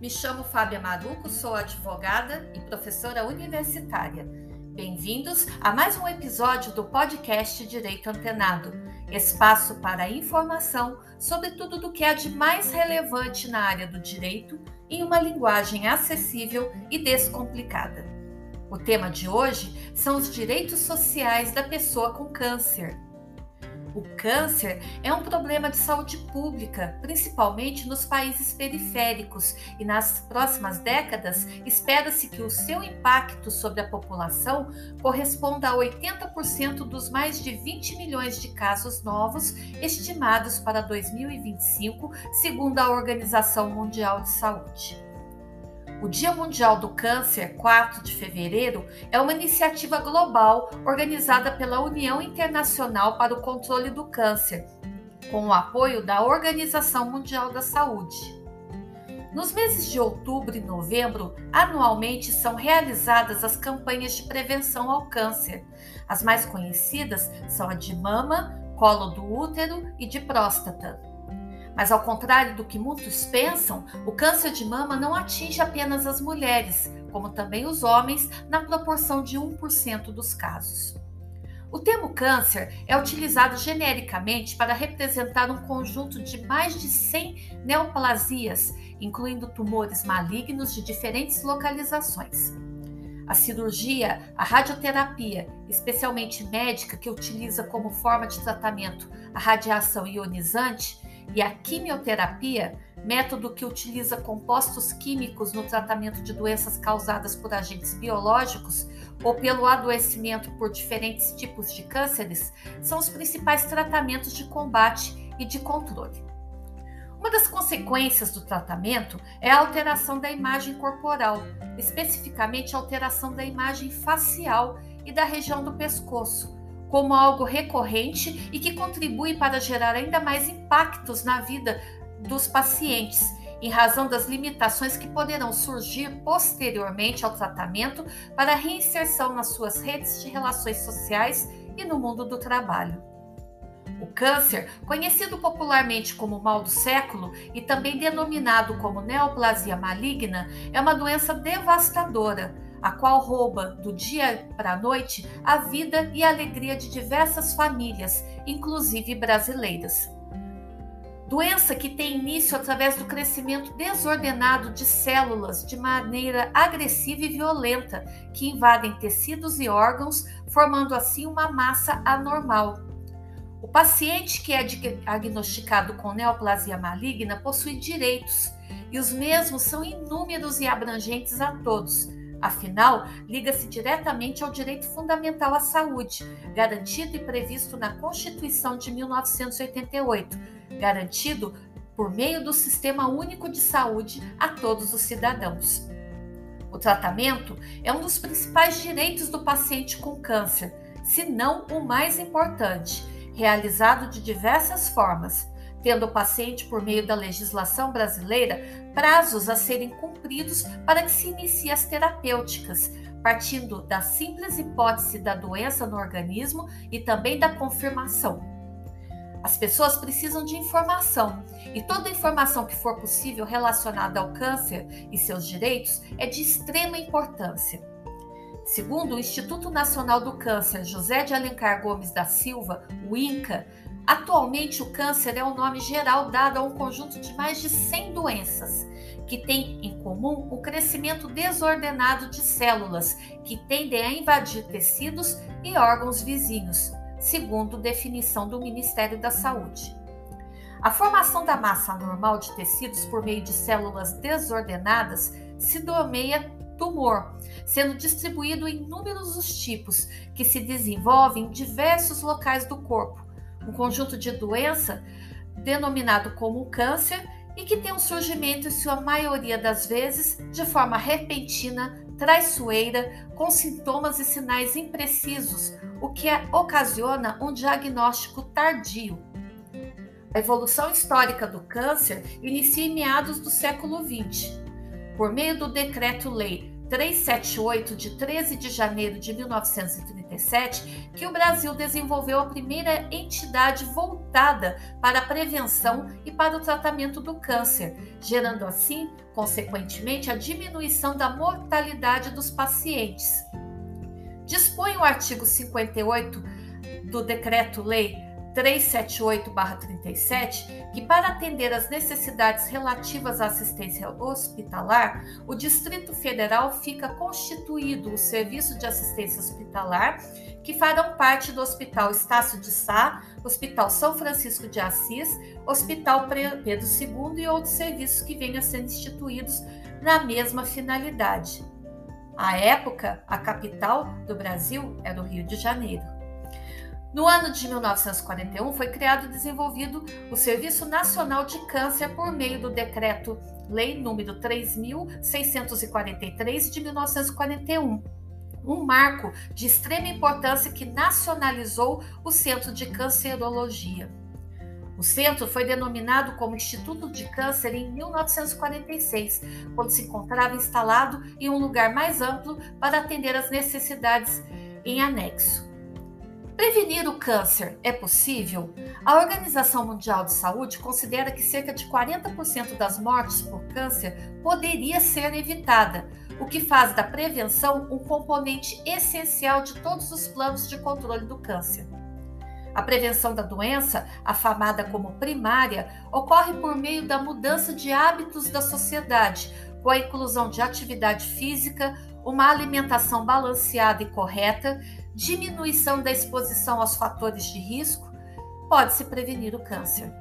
Me chamo Fábia Maruco, sou advogada e professora universitária. Bem-vindos a mais um episódio do podcast Direito Antenado, espaço para informação sobre tudo do que há de mais relevante na área do direito em uma linguagem acessível e descomplicada. O tema de hoje são os direitos sociais da pessoa com câncer. O câncer é um problema de saúde pública, principalmente nos países periféricos, e nas próximas décadas espera-se que o seu impacto sobre a população corresponda a 80% dos mais de 20 milhões de casos novos estimados para 2025, segundo a Organização Mundial de Saúde. O Dia Mundial do Câncer, 4 de fevereiro, é uma iniciativa global organizada pela União Internacional para o Controle do Câncer, com o apoio da Organização Mundial da Saúde. Nos meses de outubro e novembro, anualmente são realizadas as campanhas de prevenção ao câncer. As mais conhecidas são a de mama, colo do útero e de próstata. Mas, ao contrário do que muitos pensam, o câncer de mama não atinge apenas as mulheres, como também os homens, na proporção de 1% dos casos. O termo câncer é utilizado genericamente para representar um conjunto de mais de 100 neoplasias, incluindo tumores malignos de diferentes localizações. A cirurgia, a radioterapia, especialmente médica, que utiliza como forma de tratamento a radiação ionizante, e a quimioterapia, método que utiliza compostos químicos no tratamento de doenças causadas por agentes biológicos ou pelo adoecimento por diferentes tipos de cânceres, são os principais tratamentos de combate e de controle. Uma das consequências do tratamento é a alteração da imagem corporal, especificamente a alteração da imagem facial e da região do pescoço, como algo recorrente e que contribui para gerar ainda mais impactos na vida dos pacientes, em razão das limitações que poderão surgir posteriormente ao tratamento para reinserção nas suas redes de relações sociais e no mundo do trabalho. O câncer, conhecido popularmente como mal do século e também denominado como neoplasia maligna, é uma doença devastadora a qual rouba do dia para a noite a vida e a alegria de diversas famílias, inclusive brasileiras. Doença que tem início através do crescimento desordenado de células de maneira agressiva e violenta, que invadem tecidos e órgãos, formando assim uma massa anormal. O paciente que é diagnosticado com neoplasia maligna possui direitos, e os mesmos são inúmeros e abrangentes a todos, Afinal, liga-se diretamente ao direito fundamental à saúde, garantido e previsto na Constituição de 1988, garantido por meio do Sistema Único de Saúde a todos os cidadãos. O tratamento é um dos principais direitos do paciente com câncer, se não o mais importante, realizado de diversas formas tendo o paciente, por meio da legislação brasileira, prazos a serem cumpridos para que se inicie as terapêuticas, partindo da simples hipótese da doença no organismo e também da confirmação. As pessoas precisam de informação e toda informação que for possível relacionada ao câncer e seus direitos é de extrema importância. Segundo o Instituto Nacional do Câncer José de Alencar Gomes da Silva, o INCA, Atualmente, o câncer é o nome geral dado a um conjunto de mais de 100 doenças, que têm em comum o crescimento desordenado de células que tendem a invadir tecidos e órgãos vizinhos, segundo definição do Ministério da Saúde. A formação da massa anormal de tecidos por meio de células desordenadas se nomeia tumor, sendo distribuído em inúmeros os tipos que se desenvolvem em diversos locais do corpo, um conjunto de doença denominado como câncer e que tem um surgimento, em sua maioria das vezes, de forma repentina, traiçoeira, com sintomas e sinais imprecisos, o que ocasiona um diagnóstico tardio. A evolução histórica do câncer inicia em meados do século XX, por meio do Decreto-Lei 378, de 13 de janeiro de 1937, que o Brasil desenvolveu a primeira entidade voltada para a prevenção e para o tratamento do câncer, gerando assim, consequentemente, a diminuição da mortalidade dos pacientes. Dispõe o artigo 58 do Decreto-Lei 378-37, que para atender às necessidades relativas à assistência hospitalar, o Distrito Federal fica constituído o Serviço de Assistência Hospitalar, que farão parte do Hospital Estácio de Sá, Hospital São Francisco de Assis, Hospital Pedro II e outros serviços que venham a ser instituídos na mesma finalidade. À época, a capital do Brasil era o Rio de Janeiro. No ano de 1941, foi criado e desenvolvido o Serviço Nacional de Câncer por meio do Decreto Lei número 3643 de 1941 um marco de extrema importância que nacionalizou o Centro de Cancerologia. O centro foi denominado como Instituto de Câncer em 1946, quando se encontrava instalado em um lugar mais amplo para atender às necessidades em anexo. Prevenir o câncer é possível? A Organização Mundial de Saúde considera que cerca de 40% das mortes por câncer poderia ser evitada, o que faz da prevenção um componente essencial de todos os planos de controle do câncer. A prevenção da doença, afamada como primária, ocorre por meio da mudança de hábitos da sociedade, com a inclusão de atividade física, uma alimentação balanceada e correta, diminuição da exposição aos fatores de risco, pode-se prevenir o câncer.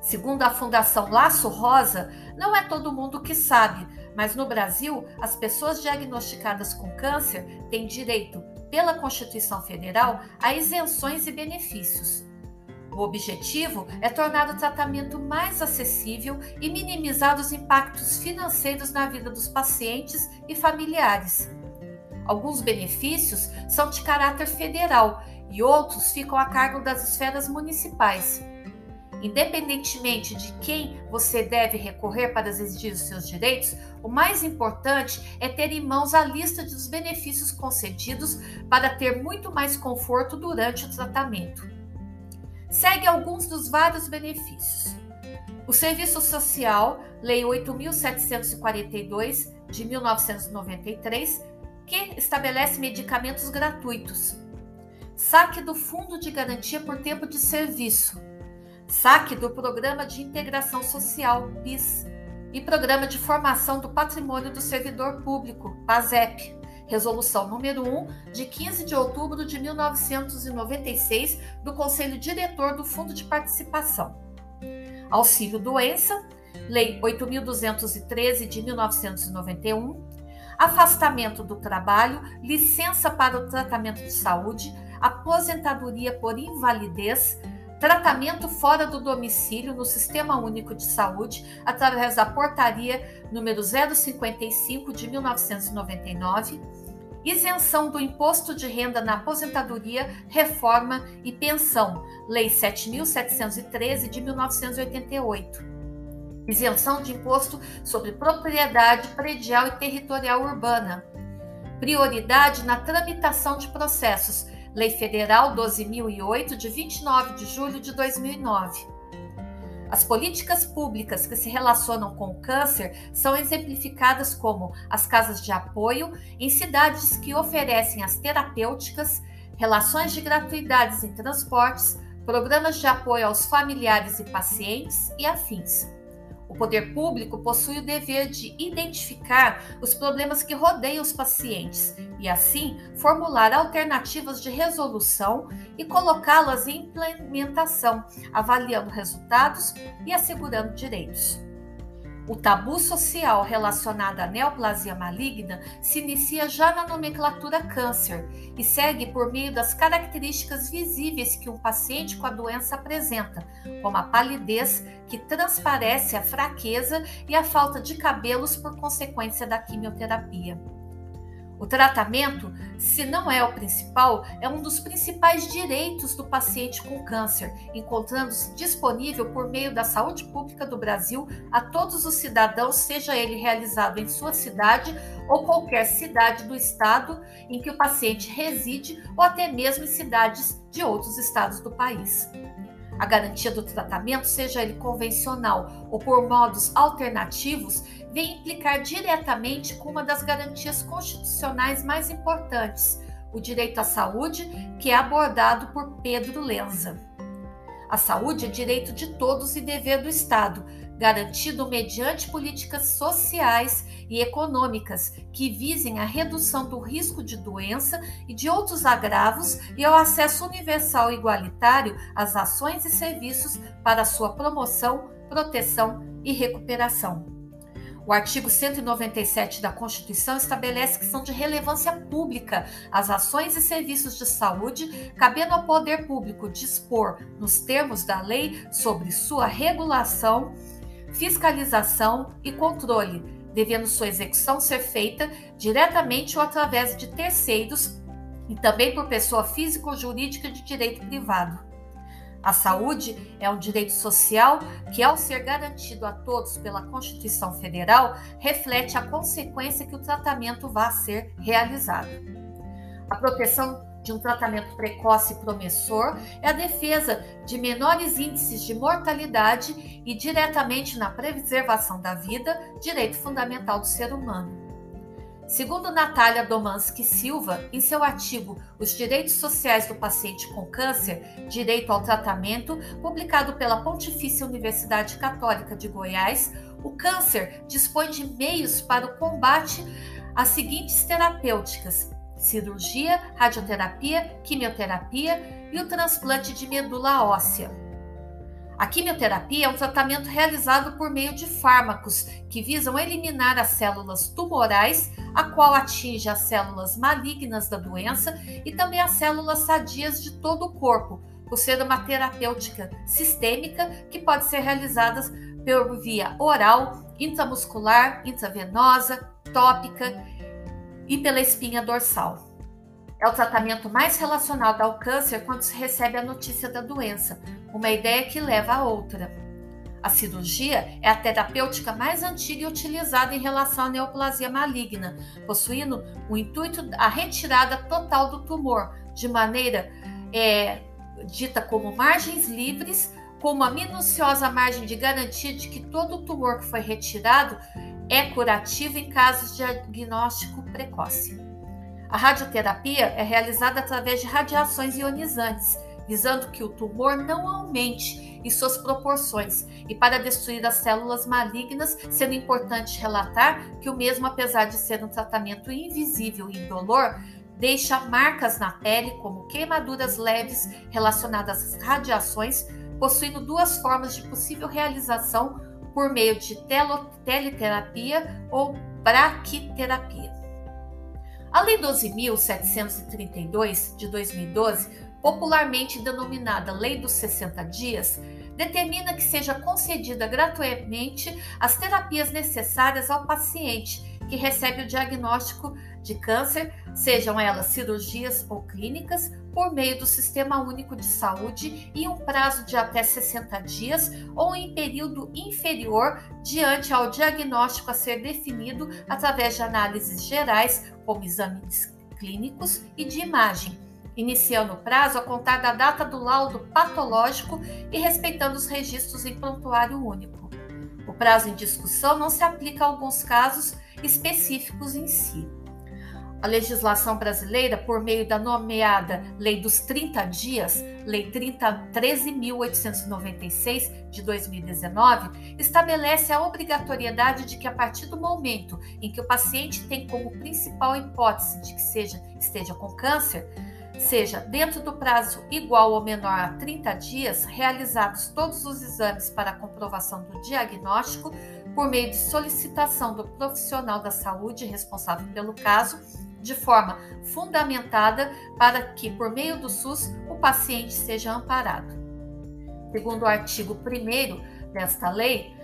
Segundo a Fundação Laço Rosa, não é todo mundo que sabe, mas no Brasil, as pessoas diagnosticadas com câncer têm direito, pela Constituição Federal, a isenções e benefícios. O objetivo é tornar o tratamento mais acessível e minimizar os impactos financeiros na vida dos pacientes e familiares. Alguns benefícios são de caráter federal e outros ficam a cargo das esferas municipais. Independentemente de quem você deve recorrer para exigir os seus direitos, o mais importante é ter em mãos a lista dos benefícios concedidos para ter muito mais conforto durante o tratamento. Segue alguns dos vários benefícios. O Serviço Social, Lei 8742 de 1993, que estabelece medicamentos gratuitos. Saque do Fundo de Garantia por Tempo de Serviço. Saque do Programa de Integração Social, PIS. E Programa de Formação do Patrimônio do Servidor Público, PASEP. Resolução número 1, de 15 de outubro de 1996, do Conselho Diretor do Fundo de Participação. Auxílio Doença, Lei 8.213 de 1991, afastamento do trabalho, licença para o tratamento de saúde, aposentadoria por invalidez, tratamento fora do domicílio no Sistema Único de Saúde, através da Portaria número 055 de 1999, isenção do imposto de renda na aposentadoria, reforma e pensão, Lei 7713 de 1988 isenção de imposto sobre propriedade predial e territorial urbana, prioridade na tramitação de processos, Lei Federal 12.008, de 29 de julho de 2009. As políticas públicas que se relacionam com o câncer são exemplificadas como as casas de apoio em cidades que oferecem as terapêuticas, relações de gratuidades em transportes, programas de apoio aos familiares e pacientes e afins. O poder público possui o dever de identificar os problemas que rodeiam os pacientes e, assim, formular alternativas de resolução e colocá-las em implementação, avaliando resultados e assegurando direitos. O tabu social relacionado à neoplasia maligna se inicia já na nomenclatura câncer e segue por meio das características visíveis que um paciente com a doença apresenta, como a palidez, que transparece a fraqueza e a falta de cabelos por consequência da quimioterapia. O tratamento, se não é o principal, é um dos principais direitos do paciente com câncer, encontrando-se disponível por meio da saúde pública do Brasil a todos os cidadãos, seja ele realizado em sua cidade ou qualquer cidade do estado em que o paciente reside ou até mesmo em cidades de outros estados do país. A garantia do tratamento, seja ele convencional ou por modos alternativos, vem implicar diretamente com uma das garantias constitucionais mais importantes, o direito à saúde, que é abordado por Pedro Lenza. A saúde é direito de todos e dever do Estado, garantido mediante políticas sociais e econômicas que visem a redução do risco de doença e de outros agravos e ao acesso universal e igualitário às ações e serviços para sua promoção, proteção e recuperação. O artigo 197 da Constituição estabelece que são de relevância pública as ações e serviços de saúde, cabendo ao poder público dispor, nos termos da lei, sobre sua regulação, fiscalização e controle, devendo sua execução ser feita diretamente ou através de terceiros e também por pessoa física ou jurídica de direito privado. A saúde é um direito social que, ao ser garantido a todos pela Constituição Federal, reflete a consequência que o tratamento vá ser realizado. A proteção de um tratamento precoce e promissor é a defesa de menores índices de mortalidade e, diretamente na preservação da vida, direito fundamental do ser humano. Segundo Natália Domansky Silva, em seu artigo Os Direitos Sociais do Paciente com Câncer, Direito ao Tratamento, publicado pela Pontifícia Universidade Católica de Goiás, o câncer dispõe de meios para o combate às seguintes terapêuticas: cirurgia, radioterapia, quimioterapia e o transplante de medula óssea. A quimioterapia é um tratamento realizado por meio de fármacos que visam eliminar as células tumorais, a qual atinge as células malignas da doença e também as células sadias de todo o corpo, por ser uma terapêutica sistêmica que pode ser realizada por via oral, intramuscular, intravenosa, tópica e pela espinha dorsal. É o tratamento mais relacionado ao câncer quando se recebe a notícia da doença, uma ideia que leva a outra. A cirurgia é a terapêutica mais antiga e utilizada em relação à neoplasia maligna, possuindo o intuito da retirada total do tumor, de maneira é, dita como margens livres, com uma minuciosa margem de garantia de que todo o tumor que foi retirado é curativo em casos de diagnóstico precoce. A radioterapia é realizada através de radiações ionizantes, visando que o tumor não aumente em suas proporções e para destruir as células malignas, sendo importante relatar que o mesmo, apesar de ser um tratamento invisível e indolor, deixa marcas na pele, como queimaduras leves relacionadas às radiações, possuindo duas formas de possível realização por meio de teleterapia ou braquiterapia. A Lei 12.732 de 2012, popularmente denominada Lei dos 60 Dias, determina que seja concedida gratuitamente as terapias necessárias ao paciente que recebe o diagnóstico de câncer, sejam elas cirurgias ou clínicas, por meio do Sistema Único de Saúde em um prazo de até 60 dias ou em período inferior diante ao diagnóstico a ser definido através de análises gerais, como exames clínicos e de imagem, iniciando o prazo a contar da data do laudo patológico e respeitando os registros em prontuário único. O prazo em discussão não se aplica a alguns casos específicos em si. A legislação brasileira, por meio da nomeada Lei dos 30 Dias, Lei 13.896 de 2019, estabelece a obrigatoriedade de que, a partir do momento em que o paciente tem como principal hipótese de que seja, esteja com câncer, seja dentro do prazo igual ou menor a 30 dias, realizados todos os exames para comprovação do diagnóstico, por meio de solicitação do profissional da saúde responsável pelo caso de forma fundamentada para que, por meio do SUS, o paciente seja amparado. Segundo o artigo 1 desta lei,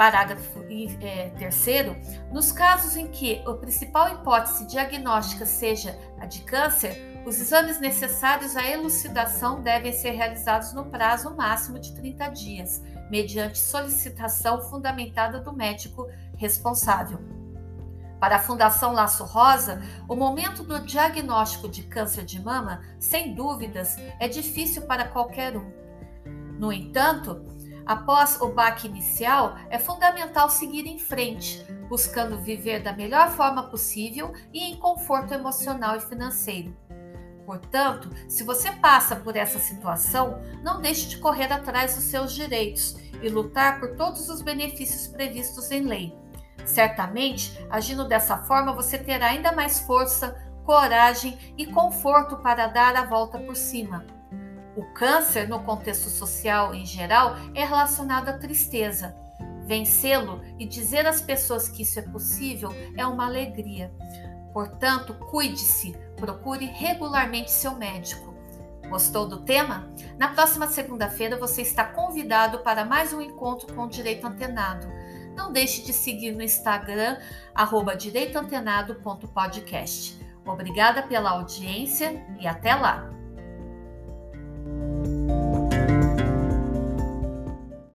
Parágrafo é, terceiro, nos casos em que a principal hipótese diagnóstica seja a de câncer, os exames necessários à elucidação devem ser realizados no prazo máximo de 30 dias, mediante solicitação fundamentada do médico responsável. Para a Fundação Laço Rosa, o momento do diagnóstico de câncer de mama, sem dúvidas, é difícil para qualquer um. No entanto, Após o baque inicial, é fundamental seguir em frente, buscando viver da melhor forma possível e em conforto emocional e financeiro. Portanto, se você passa por essa situação, não deixe de correr atrás dos seus direitos e lutar por todos os benefícios previstos em lei. Certamente, agindo dessa forma, você terá ainda mais força, coragem e conforto para dar a volta por cima. O câncer, no contexto social em geral, é relacionado à tristeza. Vencê-lo e dizer às pessoas que isso é possível é uma alegria. Portanto, cuide-se, procure regularmente seu médico. Gostou do tema? Na próxima segunda-feira você está convidado para mais um encontro com o Direito Antenado. Não deixe de seguir no Instagram, arroba direitoantenado.podcast. Obrigada pela audiência e até lá!